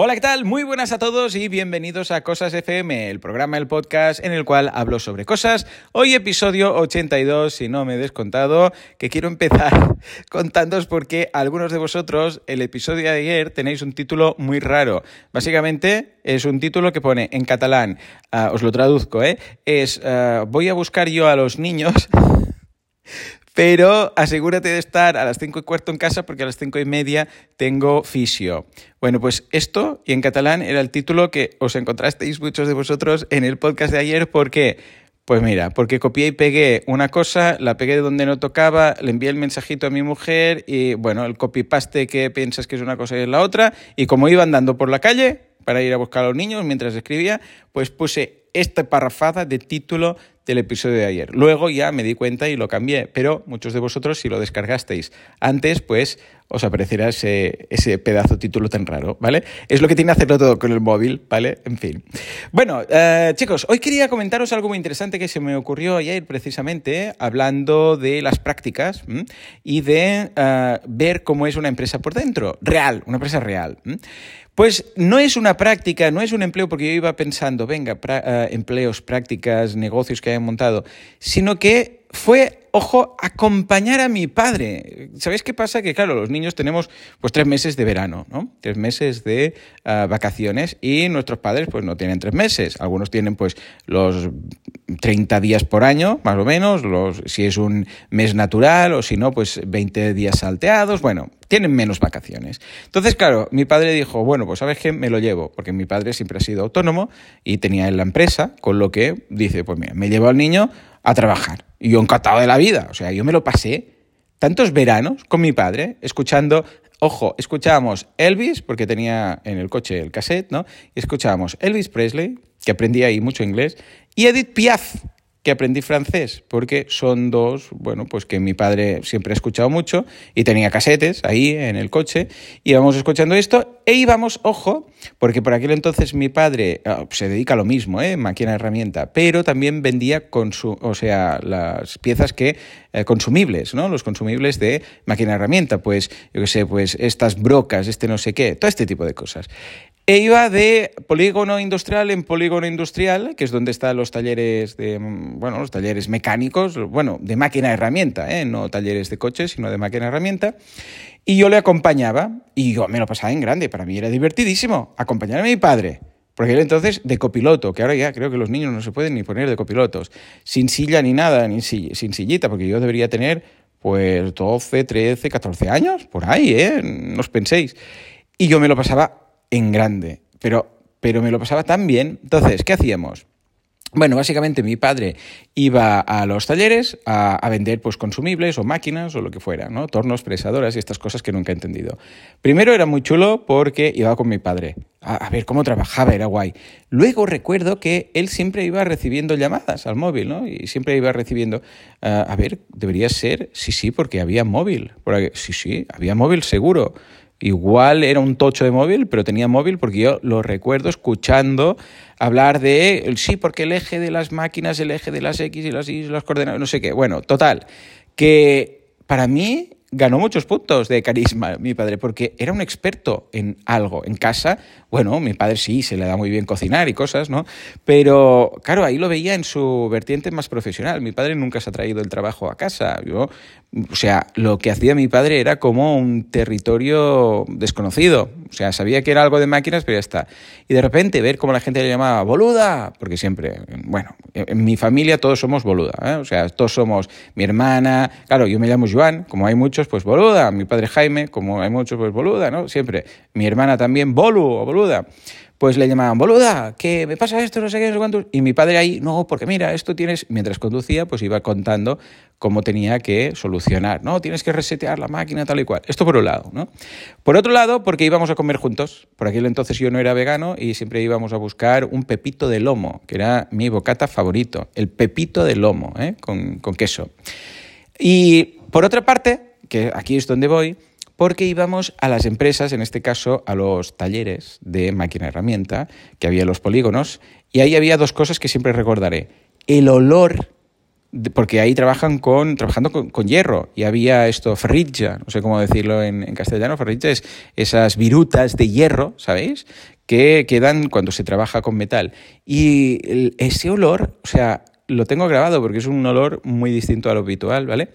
Hola, ¿qué tal? Muy buenas a todos y bienvenidos a Cosas FM, el programa, el podcast en el cual hablo sobre cosas. Hoy episodio 82, si no me he descontado, que quiero empezar contándoos porque algunos de vosotros el episodio de ayer tenéis un título muy raro. Básicamente es un título que pone en catalán, uh, os lo traduzco, ¿eh? Es uh, voy a buscar yo a los niños pero asegúrate de estar a las cinco y cuarto en casa porque a las cinco y media tengo fisio. Bueno, pues esto, y en catalán, era el título que os encontrasteis muchos de vosotros en el podcast de ayer. Porque... Pues mira, porque copié y pegué una cosa, la pegué donde no tocaba, le envié el mensajito a mi mujer y bueno, el copy-paste que piensas que es una cosa y es la otra, y como iba andando por la calle para ir a buscar a los niños mientras escribía, pues puse esta parrafada de título del episodio de ayer. Luego ya me di cuenta y lo cambié, pero muchos de vosotros si lo descargasteis antes, pues os aparecerá ese, ese pedazo título tan raro, ¿vale? Es lo que tiene hacerlo todo con el móvil, ¿vale? En fin. Bueno, eh, chicos, hoy quería comentaros algo muy interesante que se me ocurrió ayer precisamente, hablando de las prácticas y de uh, ver cómo es una empresa por dentro, real, una empresa real. Pues no es una práctica, no es un empleo porque yo iba pensando, venga, pra, uh, empleos, prácticas, negocios que hayan montado, sino que fue, ojo, acompañar a mi padre. ¿Sabéis qué pasa? Que claro, los niños tenemos pues tres meses de verano, ¿no? Tres meses de uh, vacaciones y nuestros padres pues no tienen tres meses. Algunos tienen pues los 30 días por año, más o menos, los, si es un mes natural o si no, pues 20 días salteados. Bueno, tienen menos vacaciones. Entonces, claro, mi padre dijo, bueno, pues sabes qué, me lo llevo, porque mi padre siempre ha sido autónomo y tenía en la empresa, con lo que dice, pues mira, me llevo al niño a trabajar. Y yo encantado de la vida, o sea, yo me lo pasé tantos veranos con mi padre, escuchando, ojo, escuchábamos Elvis, porque tenía en el coche el cassette, ¿no? Y escuchábamos Elvis Presley, que aprendía ahí mucho inglés, y Edith Piaf, que aprendí francés, porque son dos, bueno, pues que mi padre siempre ha escuchado mucho y tenía casetes ahí en el coche, íbamos escuchando esto e íbamos, ojo, porque por aquel entonces mi padre oh, se dedica a lo mismo, ¿eh? máquina herramienta, pero también vendía o sea, las piezas que eh, consumibles, ¿no? Los consumibles de máquina herramienta, pues yo qué sé, pues estas brocas, este no sé qué, todo este tipo de cosas. E iba de polígono industrial en polígono industrial, que es donde están los talleres de, bueno, los talleres mecánicos, bueno, de máquina herramienta, ¿eh? no talleres de coches, sino de máquina herramienta. Y yo le acompañaba y yo me lo pasaba en grande, para mí era divertidísimo acompañar a mi padre. Porque él entonces de copiloto, que ahora ya creo que los niños no se pueden ni poner de copilotos, sin silla ni nada, ni sin sillita, porque yo debería tener pues 12, 13, 14 años, por ahí, ¿eh? No os penséis. Y yo me lo pasaba en grande, pero, pero me lo pasaba tan bien. Entonces, ¿qué hacíamos? Bueno, básicamente mi padre iba a los talleres a, vender pues consumibles o máquinas o lo que fuera, ¿no? Tornos, presadoras y estas cosas que nunca he entendido. Primero era muy chulo porque iba con mi padre a, ver cómo trabajaba, era guay. Luego recuerdo que él siempre iba recibiendo llamadas al móvil, ¿no? Y siempre iba recibiendo, uh, a ver, debería ser, sí, sí, porque había móvil. Sí, sí, había móvil seguro. Igual era un tocho de móvil, pero tenía móvil porque yo lo recuerdo escuchando hablar de, sí, porque el eje de las máquinas, el eje de las X y las Y, las coordenadas, no sé qué. Bueno, total, que para mí ganó muchos puntos de carisma mi padre, porque era un experto en algo. En casa, bueno, mi padre sí, se le da muy bien cocinar y cosas, ¿no? Pero, claro, ahí lo veía en su vertiente más profesional. Mi padre nunca se ha traído el trabajo a casa. Yo, o sea, lo que hacía mi padre era como un territorio desconocido. O sea, sabía que era algo de máquinas, pero ya está. Y de repente ver cómo la gente le llamaba boluda, porque siempre, bueno, en mi familia todos somos boluda, ¿eh? O sea, todos somos mi hermana, claro, yo me llamo Joan, como hay muchos, pues boluda. Mi padre Jaime, como hay muchos, pues boluda, ¿no? Siempre. Mi hermana también, bolu boluda. Pues le llamaban, boluda, que me pasa esto, no sé qué, no sé cuántos. Y mi padre ahí, no, porque mira, esto tienes, mientras conducía, pues iba contando cómo tenía que solucionar, ¿no? Tienes que resetear la máquina, tal y cual. Esto por un lado, ¿no? Por otro lado, porque íbamos a comer juntos. Por aquel entonces yo no era vegano y siempre íbamos a buscar un pepito de lomo, que era mi bocata favorito. El pepito de lomo, ¿eh? Con, con queso. Y por otra parte, que aquí es donde voy, porque íbamos a las empresas, en este caso a los talleres de máquina herramienta, que había en los polígonos, y ahí había dos cosas que siempre recordaré. El olor porque ahí trabajan con, trabajando con, hierro y había esto, ferrilla, no sé cómo decirlo en, castellano, ferrilla es esas virutas de hierro, ¿sabéis? Que quedan cuando se trabaja con metal. Y ese olor, o sea, lo tengo grabado porque es un olor muy distinto a lo habitual, ¿vale?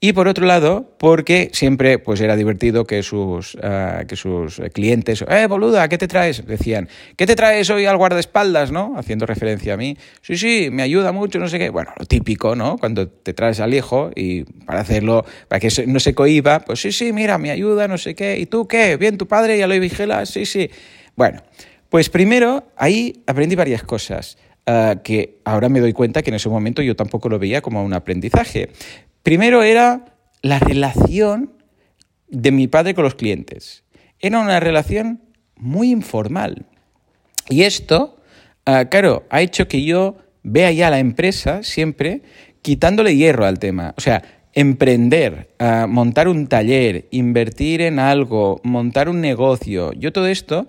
Y por otro lado, porque siempre pues era divertido que sus, uh, que sus clientes, eh, boluda, ¿qué te traes? Decían, ¿qué te traes hoy al guardaespaldas, no? Haciendo referencia a mí. Sí, sí, me ayuda mucho, no sé qué. Bueno, lo típico, ¿no? Cuando te traes al hijo y para hacerlo, para que no se cohiba, pues sí, sí, mira, me ayuda, no sé qué. ¿Y tú qué? Bien, tu padre ya lo vigilas, sí, sí. Bueno, pues primero ahí aprendí varias cosas. Uh, que ahora me doy cuenta que en ese momento yo tampoco lo veía como un aprendizaje. Primero era la relación de mi padre con los clientes. Era una relación muy informal. Y esto, ah, claro, ha hecho que yo vea ya la empresa siempre quitándole hierro al tema. O sea, emprender, ah, montar un taller, invertir en algo, montar un negocio, yo todo esto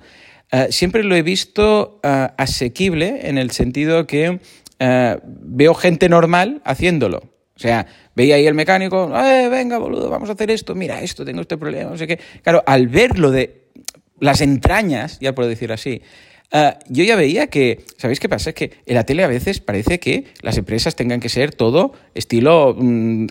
ah, siempre lo he visto asequible en el sentido que veo gente normal haciéndolo. O sea, veía ahí el mecánico, eh, venga, boludo, vamos a hacer esto, mira esto, tengo este problema, no sé qué. Claro, al verlo de las entrañas, ya puedo decir así, yo ya veía que, ¿sabéis qué pasa? Es que en la tele a veces parece que las empresas tengan que ser todo estilo mm,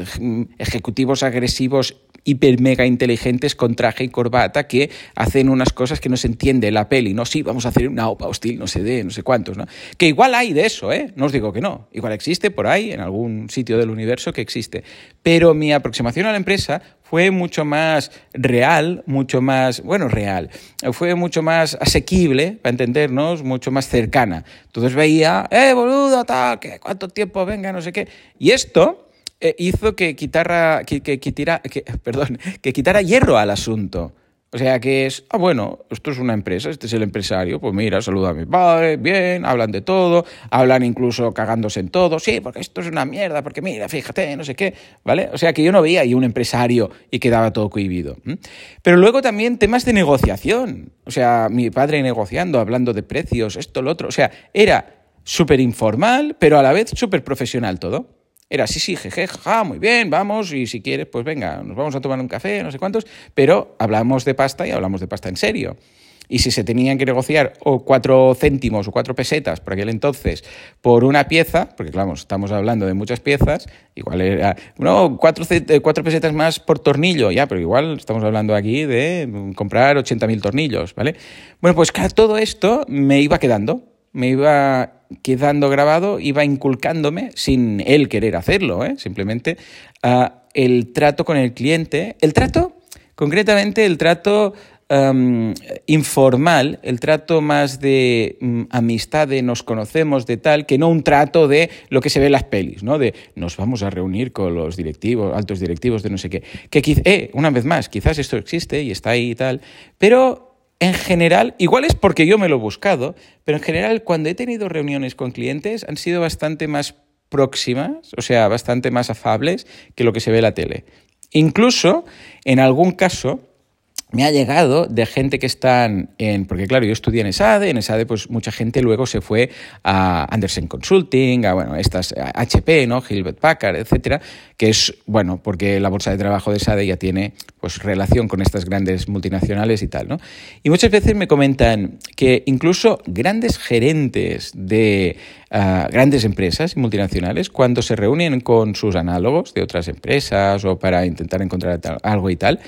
ejecutivos agresivos hiper mega inteligentes con traje y corbata que hacen unas cosas que no se entiende la peli, ¿no? Sí, vamos a hacer una OPA hostil, no sé de, no sé cuántos, ¿no? Que igual hay de eso, ¿eh? No os digo que no. Igual existe por ahí, en algún sitio del universo que existe. Pero mi aproximación a la empresa fue mucho más real, mucho más, bueno, real, fue mucho más asequible, para entendernos, mucho más cercana. Entonces veía, eh, boludo, tal, cuánto tiempo venga, no sé qué. Y esto eh, hizo que quitara, que, que, que, perdón, que quitara hierro al asunto. O sea que es, ah, bueno, esto es una empresa, este es el empresario, pues mira, saluda a mi padre, bien, hablan de todo, hablan incluso cagándose en todo, sí, porque esto es una mierda, porque mira, fíjate, no sé qué, ¿vale? O sea que yo no veía ahí un empresario y quedaba todo cohibido. Pero luego también temas de negociación, o sea, mi padre negociando, hablando de precios, esto, lo otro, o sea, era súper informal, pero a la vez súper profesional todo. Era sí, sí, jeje, ja, muy bien, vamos, y si quieres, pues venga, nos vamos a tomar un café, no sé cuántos, pero hablamos de pasta y hablamos de pasta en serio. Y si se tenían que negociar o cuatro céntimos o cuatro pesetas por aquel entonces por una pieza, porque claro, estamos hablando de muchas piezas, igual era, no, cuatro, eh, cuatro pesetas más por tornillo, ya, pero igual estamos hablando aquí de comprar 80.000 tornillos, ¿vale? Bueno, pues claro, todo esto me iba quedando, me iba quedando grabado, iba inculcándome, sin él querer hacerlo, ¿eh? simplemente, el trato con el cliente. El trato, concretamente el trato informal, el trato más de mm, amistad, de nos conocemos, de tal, que no un trato de lo que se ve en las pelis, ¿no? De nos vamos a reunir con los directivos, altos directivos de no sé qué. Que, eh, una vez más, quizás esto existe y está ahí y tal, pero en general, igual es porque yo me lo he buscado, pero en general cuando he tenido reuniones con clientes han sido bastante más próximas, o sea, bastante más afables que lo que se ve en la tele. Incluso, en algún caso, me ha llegado de gente que están en, porque claro, yo estudié en ESADE, en ESADE pues mucha gente luego se fue a Anderson Consulting, a bueno, estas HP, ¿no? Gilbert Packard, etcétera, que es bueno, porque la bolsa de trabajo de ESADE ya tiene pues relación con estas grandes multinacionales y tal, ¿no? Y muchas veces me comentan que incluso grandes gerentes de grandes empresas multinacionales, cuando se reúnen con sus análogos de otras empresas o para intentar encontrar algo y tal,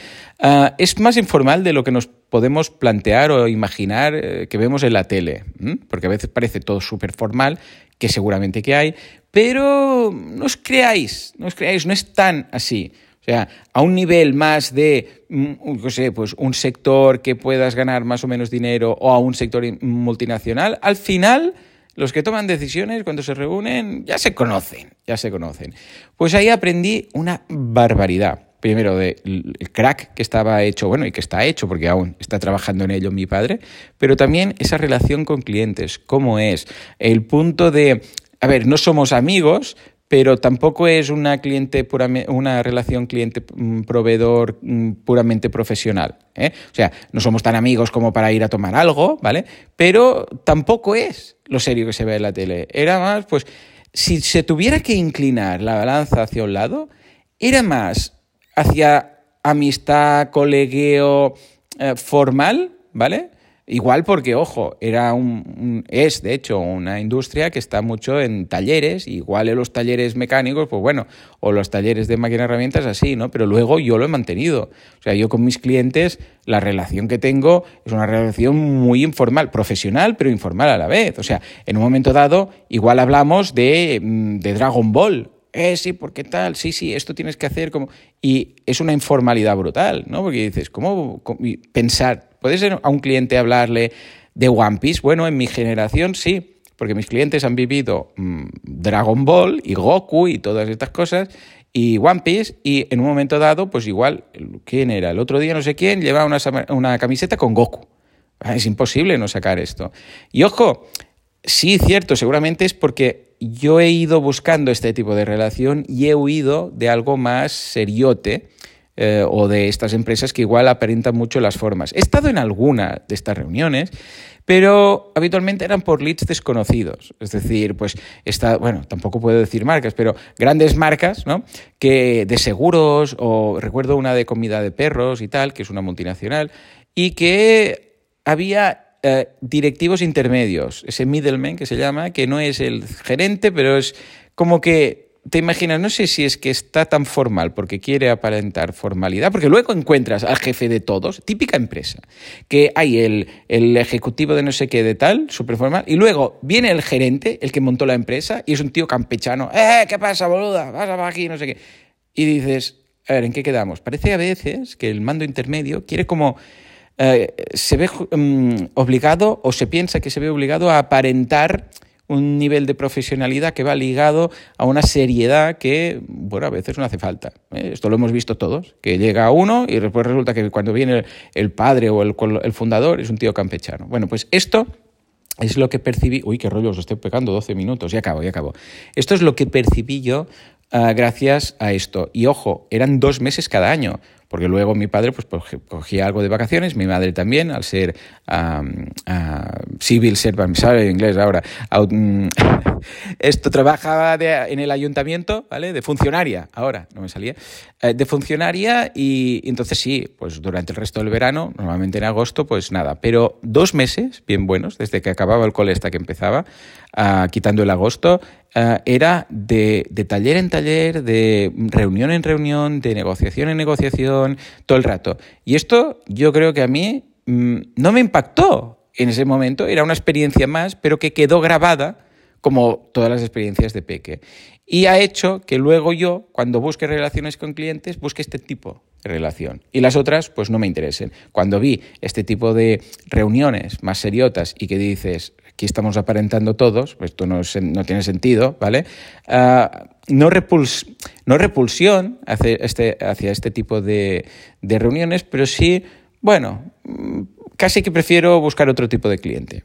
uh, es más informal de lo que nos podemos plantear o imaginar eh, que vemos en la tele, porque a veces parece todo súper formal, que seguramente que hay, pero no os creáis, no os creáis, no es tan así. O sea, a un nivel más de, mm, no sé, pues un sector que puedas ganar más o menos dinero o a un sector multinacional, al final los que toman decisiones cuando se reúnen ya se conocen, ya se conocen. Pues ahí aprendí una barbaridad. Primero, del crack que estaba hecho, bueno, y que está hecho, porque aún está trabajando en ello mi padre, pero también esa relación con clientes, cómo es, el punto de, a ver, no somos amigos, pero tampoco es una, cliente una relación cliente-proveedor mm, mm, puramente profesional. ¿eh? O sea, no somos tan amigos como para ir a tomar algo, ¿vale? Pero tampoco es lo serio que se ve en la tele. Era más, pues, si se tuviera que inclinar la balanza hacia un lado, era más hacia amistad, colegueo eh, formal, ¿vale? Igual porque, ojo, era un, es de hecho una industria que está mucho en talleres, igual en los talleres mecánicos, pues bueno, o los talleres de máquinas herramientas así, ¿no? Pero luego yo lo he mantenido. O sea, yo con mis clientes, la relación que tengo es una relación muy informal, profesional, pero informal a la vez. O sea, en un momento dado, igual hablamos de, mm, de Dragon Ball, eh, sí, ¿por qué tal? Sí, sí, esto tienes que hacer como... Y es una informalidad brutal, ¿no? Porque dices, ¿cómo, pensar? ¿Puedes a un cliente hablarle de One Piece? Bueno, en mi generación sí, porque mis clientes han vivido mm, Dragon Ball y Goku y todas estas cosas y One Piece y en un momento dado, pues igual, ¿quién era? El otro día no sé quién llevaba una, una camiseta con Goku. Ah, es imposible no sacar esto. Y ojo, sí, cierto, seguramente es porque yo he ido buscando este tipo de relación y he huido de algo más seriote eh, o de estas empresas que igual aparentan mucho las formas. He estado en alguna de estas reuniones, pero habitualmente eran por leads desconocidos. Es decir, pues está, bueno, tampoco puedo decir marcas, pero grandes marcas, ¿no? Que de seguros, o recuerdo una de comida de perros y tal, que es una multinacional, y que había eh, directivos intermedios, ese middleman que se llama, que no es el gerente, pero es como que te imaginas, no sé si es que está tan formal porque quiere aparentar formalidad, porque luego encuentras al jefe de todos, típica empresa, que hay el, el ejecutivo de no sé qué de tal, súper formal, y luego viene el gerente, el que montó la empresa, y es un tío campechano, ¡eh, qué pasa, boluda! Vas a aquí, no sé qué. Y dices, a ver, ¿en qué quedamos? Parece a veces que el mando intermedio quiere como eh, se ve mm, obligado o se piensa que se ve obligado a aparentar un nivel de profesionalidad que va ligado a una seriedad que, bueno, a veces no hace falta. ¿eh? Esto lo hemos visto todos, que llega uno y después resulta que cuando viene el, padre o el, fundador es un tío campechano. Bueno, pues esto es lo que percibí... Uy, qué rollo, os estoy pegando 12 minutos, ya acabo, ya acabo. Esto es lo que percibí yo ah, gracias a esto. Y ojo, eran dos meses cada año porque luego mi padre pues, cogía algo de vacaciones, mi madre también, al ser civil servant, ¿sabe inglés ahora? Mm, esto trabajaba en el ayuntamiento, ¿vale? De funcionaria, ahora no me salía, eh, de funcionaria y, entonces sí, pues durante el resto del verano, normalmente en agosto, pues nada, pero dos meses bien buenos, desde que acababa el cole hasta que empezaba, ah, quitando el agosto, ah, era de, taller en taller, de reunión en reunión, de negociación en negociación, todo el rato. Y esto yo creo que a mí mm, no me impactó en ese momento, era una experiencia más, pero que quedó grabada como todas las experiencias de Peque. Y ha hecho que luego yo, cuando busque relaciones con clientes, busque este tipo relación. Y las otras, pues no me interesen. Cuando vi este tipo de reuniones más seriotas y que dices, aquí estamos aparentando todos, pues esto no, no tiene sentido, ¿vale? Ah, no, repulsión hacia este, hacia este tipo de reuniones, pero sí, bueno, casi que prefiero buscar otro tipo de cliente.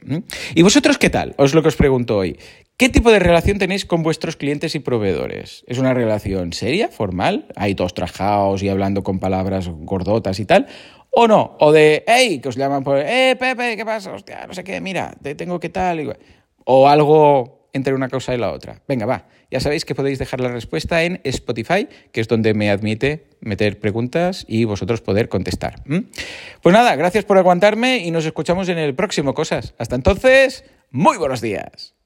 ¿Y vosotros qué tal? Os lo que os pregunto hoy. ¿Qué tipo de relación tenéis con vuestros clientes y proveedores? ¿Es una relación seria, formal? ¿Hay todos trajados y hablando con palabras gordotas y tal? ¿O no? ¿O de, hey, que os llaman por, eh, Pepe, ¿qué pasa? Hostia, no sé qué, mira, te tengo que tal. O algo entre una cosa y la otra. Venga, va. Ya sabéis que podéis dejar la respuesta en Spotify, que es donde me admite meter preguntas y vosotros poder contestar. Pues nada, gracias por aguantarme y nos escuchamos en el próximo Cosas. Hasta entonces, muy buenos días.